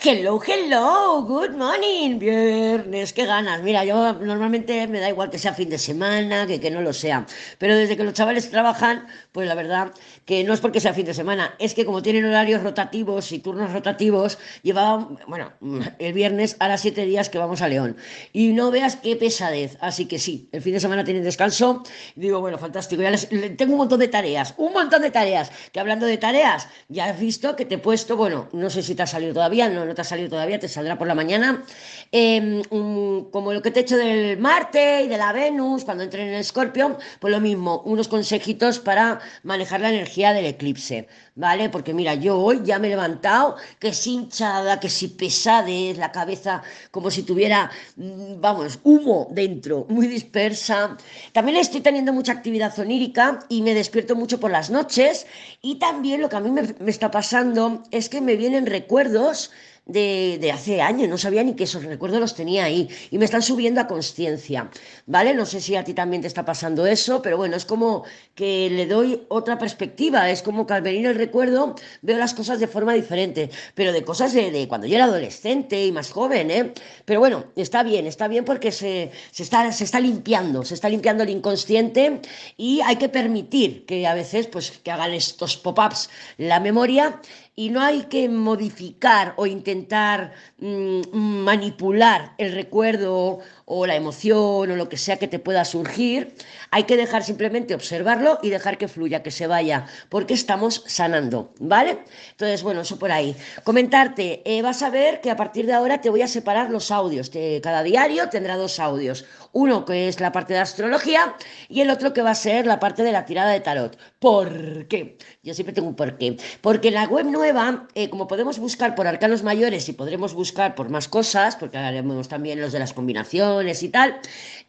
Hello, hello, good morning, viernes, qué ganas. Mira, yo normalmente me da igual que sea fin de semana, que que no lo sea, pero desde que los chavales trabajan, pues la verdad que no es porque sea fin de semana, es que como tienen horarios rotativos y turnos rotativos, llevaba, bueno, el viernes a las siete días que vamos a León. Y no veas qué pesadez, así que sí, el fin de semana tienen descanso, digo, bueno, fantástico, ya les, tengo un montón de tareas, un montón de tareas, que hablando de tareas, ya has visto que te he puesto, bueno, no sé si te ha salido todavía, no no te ha salido todavía, te saldrá por la mañana. Um, como lo que te he hecho del Marte y de la Venus, cuando entré en el Escorpio, pues lo mismo, unos consejitos para manejar la energía del eclipse, ¿vale? Porque mira, yo hoy ya me he levantado, que si hinchada, que si pesadez, la cabeza como si tuviera, vamos, humo dentro, muy dispersa. También estoy teniendo mucha actividad onírica y me despierto mucho por las noches. Y también lo que a mí me está pasando es que me vienen recuerdos de, hace años, no sabía ni que esos recuerdos los tenía ahí y me están subiendo a conciencia, ¿vale? No sé si a ti también te está pasando eso, pero bueno, es como que le doy otra perspectiva, es como que al venir el recuerdo veo las cosas de forma diferente, pero de cosas de, de cuando yo era adolescente y más joven, ¿eh? Pero bueno, está bien, está bien porque se, se, está, se está limpiando, se está limpiando el inconsciente y hay que permitir que a veces pues que hagan estos pop-ups la memoria y no hay que modificar o intentar mmm, manipular el recuerdo o la emoción o lo que sea que te pueda surgir, hay que dejar simplemente observarlo y dejar que fluya, que se vaya, porque estamos sanando, ¿vale? Entonces, bueno, eso por ahí. Comentarte, eh, vas a ver que a partir de ahora te voy a separar los audios, te, cada diario tendrá dos audios, uno que es la parte de astrología y el otro que va a ser la parte de la tirada de tarot. ¿Por qué? Yo siempre tengo un por qué. Porque en la web nueva, eh, como podemos buscar por arcanos mayores y podremos buscar por más cosas, porque haremos también los de las combinaciones, y tal.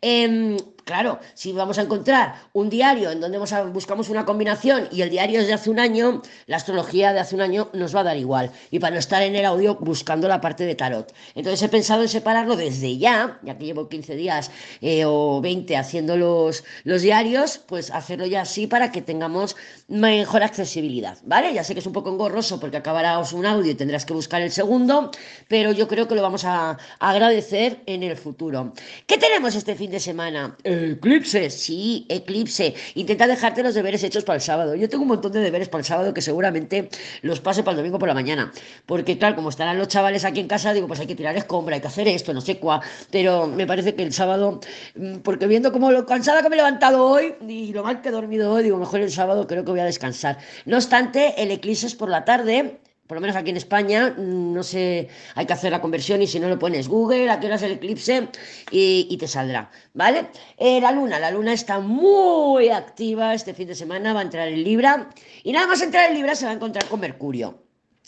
Eh, claro, si vamos a encontrar un diario en donde buscamos una combinación y el diario es de hace un año, la astrología de hace un año nos va a dar igual. Y para no estar en el audio buscando la parte de tarot. Entonces he pensado en separarlo desde ya, ya que llevo 15 días eh, o 20 haciendo los, los diarios, pues hacerlo ya así para que tengamos mejor accesibilidad, ¿vale? Ya sé que es un poco engorroso porque acabarás un audio y tendrás que buscar el segundo, pero yo creo que lo vamos a, a agradecer en el futuro. ¿Qué tenemos este fin de semana? Eclipse, sí, eclipse. Intenta dejarte los deberes hechos para el sábado. Yo tengo un montón de deberes para el sábado que seguramente los pase para el domingo por la mañana. Porque, claro, como estarán los chavales aquí en casa, digo, pues hay que tirar escombra, hay que hacer esto, no sé cuá. Pero me parece que el sábado, mm, porque viendo cómo lo cansada que me he levantado hoy y lo mal que he dormido hoy, digo, mejor el sábado creo que voy a descansar. No obstante, el eclipse es por la tarde por lo menos aquí en España, no sé, hay que hacer la conversión y si no lo pones Google, a qué hora el eclipse y, y te saldrá, ¿vale? Eh, la luna, la luna está muy activa este fin de semana, va a entrar en Libra y nada más entrar en Libra se va a encontrar con Mercurio.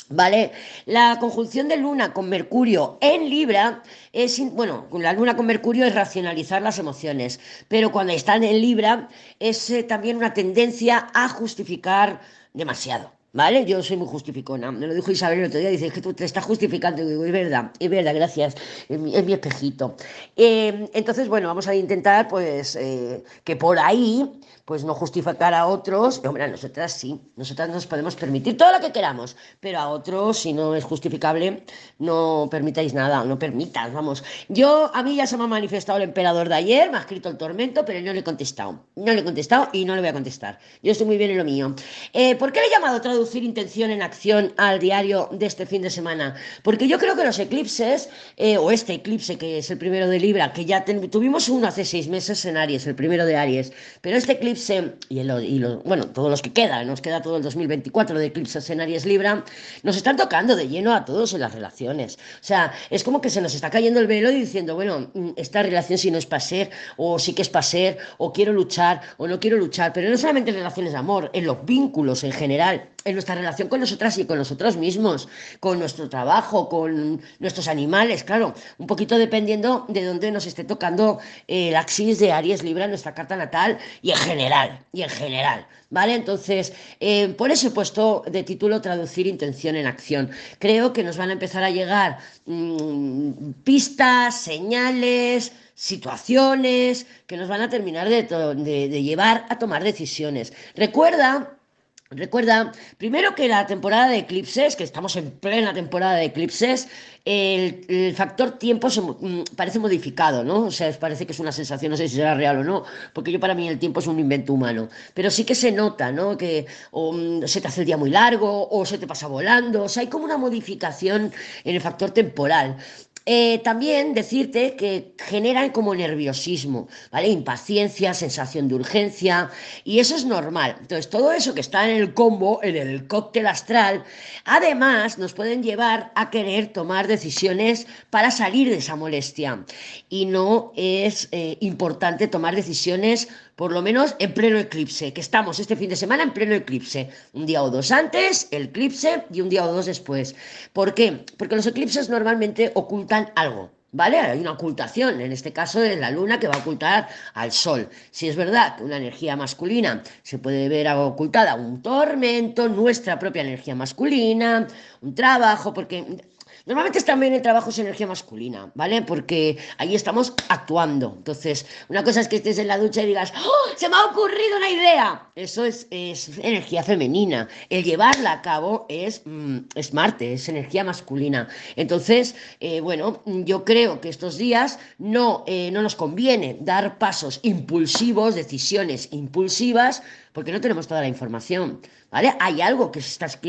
¿Vale? La conjunción de Luna con Mercurio en Libra es, bueno, la Luna con Mercurio es racionalizar las emociones, pero cuando están en Libra es eh, también una tendencia a justificar demasiado. ¿Vale? Yo soy muy justificona. Me lo dijo Isabel el otro día. Dice, es que tú te estás justificando. Y digo, es verdad, es verdad, gracias. Es mi, es mi espejito. Eh, entonces, bueno, vamos a intentar, pues, eh, que por ahí, pues, no justificar a otros. Hombre, a nosotras sí. Nosotras nos podemos permitir todo lo que queramos. Pero a otros, si no es justificable, no permitáis nada. No permitas, vamos. Yo, a mí ya se me ha manifestado el emperador de ayer. Me ha escrito el tormento, pero no le he contestado. No le he contestado y no le voy a contestar. Yo estoy muy bien en lo mío. Eh, ¿Por qué le he llamado traducción? Traducir intención en acción al diario de este fin de semana? Porque yo creo que los eclipses, eh, o este eclipse que es el primero de Libra, que ya ten, tuvimos uno hace seis meses en Aries, el primero de Aries, pero este eclipse, y, el, y lo, bueno, todos los que quedan, nos queda todo el 2024 de eclipses en Aries Libra, nos están tocando de lleno a todos en las relaciones. O sea, es como que se nos está cayendo el velo y diciendo, bueno, mm, esta relación si no es para ser, o sí que es para ser, o quiero luchar, o no quiero luchar, pero no solamente en relaciones de amor, en los vínculos en general en nuestra relación con nosotras y con nosotros mismos, con nuestro trabajo, con nuestros animales, claro, un poquito dependiendo de dónde nos esté tocando el axis de Aries Libra en nuestra carta natal y en general, y en general, ¿vale? Entonces, eh, por eso he puesto de título Traducir intención en acción. Creo que nos van a empezar a llegar mmm, pistas, señales, situaciones que nos van a terminar de llevar a tomar decisiones. Recuerda Recuerda, primero que la temporada de eclipses, que estamos en plena temporada de eclipses, el, factor tiempo mm, parece modificado, ¿no? O sea, parece que es una sensación, no sé si será real o no, porque yo para mí el tiempo es un invento humano, pero sí que se nota, ¿no? Que o, mm, se te hace el día muy largo o se te pasa volando, o sea, hay como una modificación en el factor temporal. Eh, también decirte que generan como nerviosismo, ¿vale? Impaciencia, sensación de urgencia, y eso es normal. Entonces, todo eso que está en el combo, en el cóctel astral, además nos pueden llevar a querer tomar decisiones para salir de esa molestia. Y no es eh, importante tomar decisiones por lo menos en pleno eclipse, que estamos este fin de semana en pleno eclipse, un día o dos antes, el eclipse y un día o dos después. ¿Por qué? Porque los eclipses normalmente ocultan algo. ¿Vale? Hay una ocultación, en este caso es la luna que va a ocultar al sol. Si es verdad que una energía masculina se puede ver ocultada, un tormento, nuestra propia energía masculina, un trabajo, porque Normalmente también el trabajo es energía masculina, ¿vale? Porque ahí estamos actuando. Entonces, una cosa es que estés en la ducha y digas, ¡Oh, se me ha ocurrido una idea! Eso es, es energía femenina. El llevarla a cabo es, mm, es Marte, es energía masculina. Entonces, eh, bueno, yo creo que estos días no, eh, no nos conviene dar pasos impulsivos, decisiones impulsivas, porque no tenemos toda la información, ¿vale? Hay algo que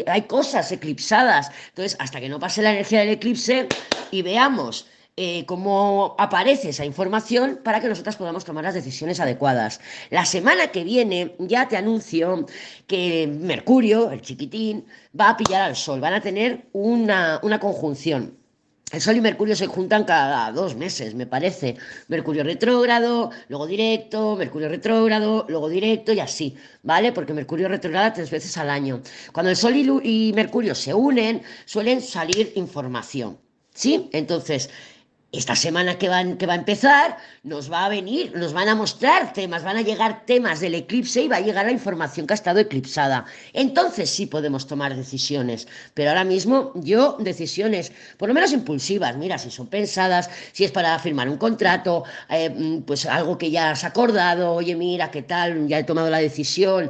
hay cosas eclipsadas. Entonces, hasta que no pase la energía del eclipse y veamos eh, cómo aparece esa información para que nosotras podamos tomar las decisiones adecuadas. La semana que viene ya te anuncio que Mercurio, el chiquitín, va a pillar al Sol, van a tener una, una conjunción. El Sol y Mercurio se juntan cada dos meses, me parece. Mercurio retrógrado, luego directo, Mercurio retrógrado, luego directo y así, ¿vale? Porque Mercurio retrograda tres veces al año. Cuando el Sol y, y Mercurio se unen, suelen salir información, ¿sí? Entonces, esta semana que, que va a empezar nos va a venir, nos van a mostrar temas, van a llegar temas del eclipse y va a llegar la información que ha estado eclipsada. Entonces sí podemos tomar decisiones, pero ahora mismo yo decisiones, por lo menos impulsivas, mira, si son pensadas, si es para firmar un contrato, eh, pues algo que ya has acordado, oye, mira, ¿qué tal? Ya he tomado la decisión, Mm,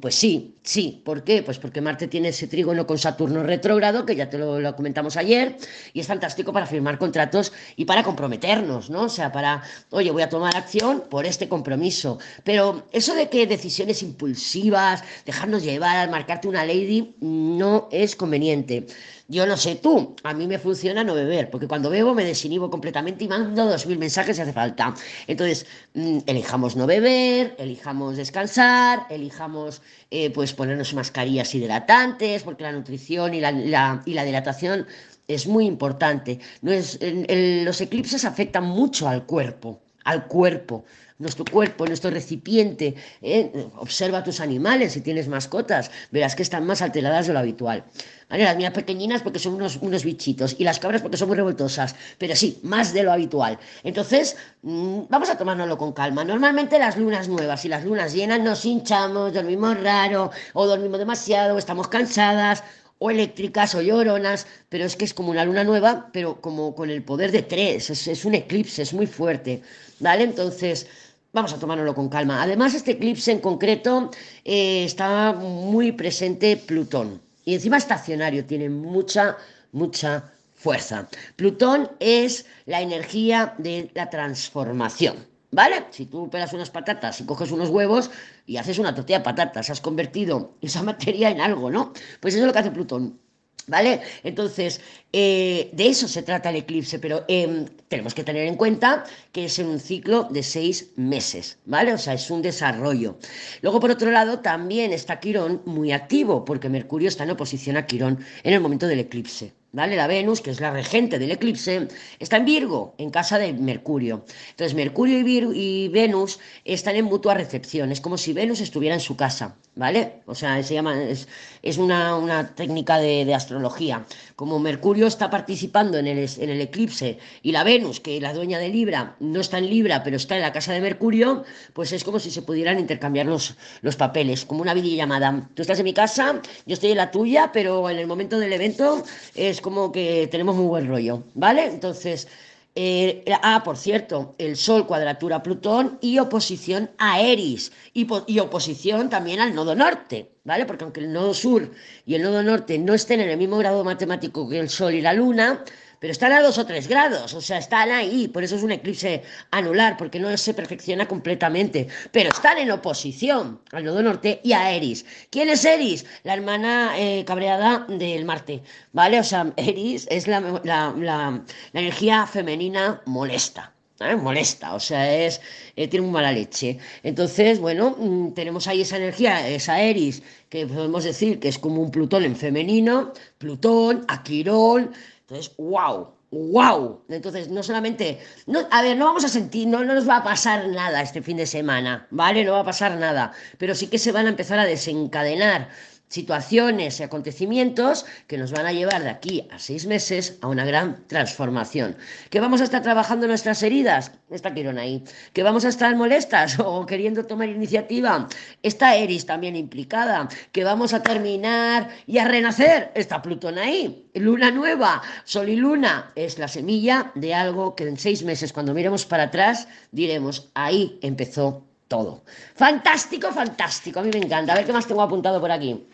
pues sí, sí. ¿Por qué? Pues porque Marte tiene ese trígono con Saturno retrógrado, que ya te lo, lo, comentamos ayer, y es fantástico para firmar contratos y para comprometernos, ¿no? O sea, para, oye, voy a tomar acción por este compromiso. Pero eso de que decisiones impulsivas, dejarnos llevar, marcarte una lady, no es conveniente. Yo no sé tú, a mí me funciona no beber, porque cuando bebo me desinhibo completamente y mando dos mil mensajes si hace falta. Entonces, mmm, elijamos no beber, elijamos descansar, elijamos eh, pues ponernos mascarillas hidratantes, porque la nutrición y la, y la dilatación es muy importante. No es, los eclipses afectan mucho al cuerpo, al cuerpo nuestro cuerpo, nuestro recipiente. ¿eh? Observa tus animales, si tienes mascotas, verás que están más alteradas de lo habitual. ¿Vale? Las mías pequeñinas porque son unos, unos bichitos y las cabras porque son muy revoltosas, pero sí, más de lo habitual. Entonces, mmm, vamos a tomárnoslo con calma. Normalmente las lunas nuevas y las lunas llenas nos hinchamos, dormimos raro o dormimos demasiado, o estamos cansadas o eléctricas o lloronas, pero es que es como una luna nueva, pero como con el poder de tres, es, es un eclipse, es muy fuerte, ¿vale? Entonces, Vamos a tomárnoslo con calma. Además, este eclipse en concreto eh, está muy presente Plutón. Y encima estacionario, tiene mucha, mucha fuerza. Plutón es la energía de la transformación. ¿Vale? Si tú pelas unas patatas y coges unos huevos y haces una tortilla de patatas, has convertido esa materia en algo, ¿no? Pues eso es lo que hace Plutón. ¿Vale? Entonces, eh, de eso se trata el eclipse, pero eh, tenemos que tener en cuenta que es en un ciclo de seis meses, ¿vale? O sea, es un desarrollo. Luego, por otro lado, también está Quirón muy activo, porque Mercurio está en oposición a Quirón en el momento del eclipse. ¿Vale? La Venus, que es la regente del eclipse, está en Virgo, en casa de Mercurio. Entonces, Mercurio y, Venus están en mutua recepción. Es como si Venus estuviera en su casa ¿vale? O sea, se llama, es, es una, una, técnica de, de, astrología. Como Mercurio está participando en el, en el, eclipse y la Venus, que la dueña de Libra, no está en Libra, pero está en la casa de Mercurio, pues es como si se pudieran intercambiar los, los papeles, como una videollamada. Tú estás en mi casa, yo estoy en la tuya, pero en el momento del evento es como que tenemos muy buen rollo, ¿vale? Entonces... Eh, ah, por cierto, el Sol cuadratura Plutón y oposición a Eris y, y, oposición también al nodo norte, ¿vale? Porque aunque el nodo sur y el nodo norte no estén en el mismo grado matemático que el Sol y la Luna, pero están a dos o tres grados, o sea, están ahí, por eso es un eclipse anular, porque no se perfecciona completamente, pero están en oposición al nodo norte y a Eris. ¿Quién es Eris? La hermana eh, cabreada del Marte, ¿vale? O sea, Eris es la, la, la, energía femenina molesta. ¿eh? molesta, o sea, es eh, tiene muy mala leche. Entonces, bueno, mm, tenemos ahí esa energía, esa Eris, que podemos decir que es como un Plutón en femenino, Plutón, Aquirón, entonces, wow, wow. Entonces, no solamente, no, a ver, no vamos a sentir, no, no nos va a pasar nada este fin de semana, ¿vale? No va a pasar nada, pero sí que se van a empezar a desencadenar situaciones y acontecimientos que nos van a llevar de aquí a seis meses a una gran transformación. ¿Que vamos a estar trabajando nuestras heridas? Está Quirón ahí. ¿Que vamos a estar molestas o queriendo tomar iniciativa? Está Eris también implicada. ¿Que vamos a terminar y a renacer? Está Plutón ahí. Luna nueva, Sol y Luna es la semilla de algo que en seis meses, cuando miremos para atrás, diremos, ahí empezó todo. Fantástico, fantástico. A mí me encanta. A ver qué más tengo apuntado por aquí.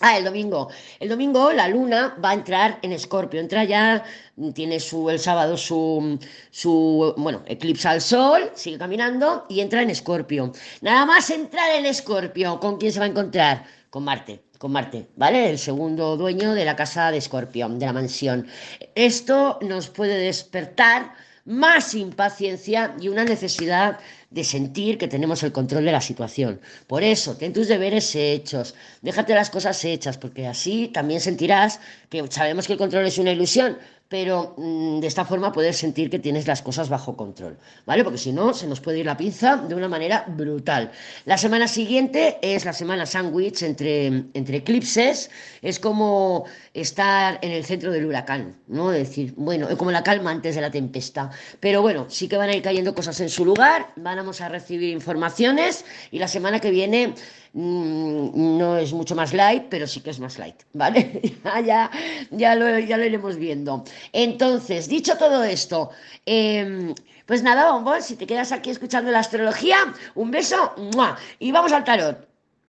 Ah, el domingo. El domingo la luna va a entrar en Escorpio. Entra ya, tiene su, el sábado su, su, bueno, eclipse al sol, sigue caminando y entra en Escorpio. Nada más entrar en Escorpio, ¿con quién se va a encontrar? Con Marte con Marte, ¿vale? El segundo dueño de la casa de Escorpio, de la mansión. Esto nos puede despertar más impaciencia y una necesidad de sentir que tenemos el control de la situación. Por eso, ten tus deberes hechos, déjate las cosas hechas, porque así también sentirás que sabemos que el control es una ilusión, pero mm, de esta forma poder sentir que tienes las cosas bajo control, ¿vale? Porque si no, se nos puede ir la pinza de una manera brutal. La semana siguiente es la semana sándwich entre, entre eclipses, es como estar en el centro del huracán, ¿no? Es decir, bueno, como la calma antes de la tempestad. Pero bueno, sí que van a ir cayendo cosas en su lugar, vamos a recibir informaciones y la semana que viene Mm, no es mucho más light, pero sí que es más light, ¿vale? ya, ya, lo, ya lo iremos viendo. Entonces, dicho todo esto, eh, pues nada, bombón, si te quedas aquí escuchando la astrología, un beso y vamos al tarot.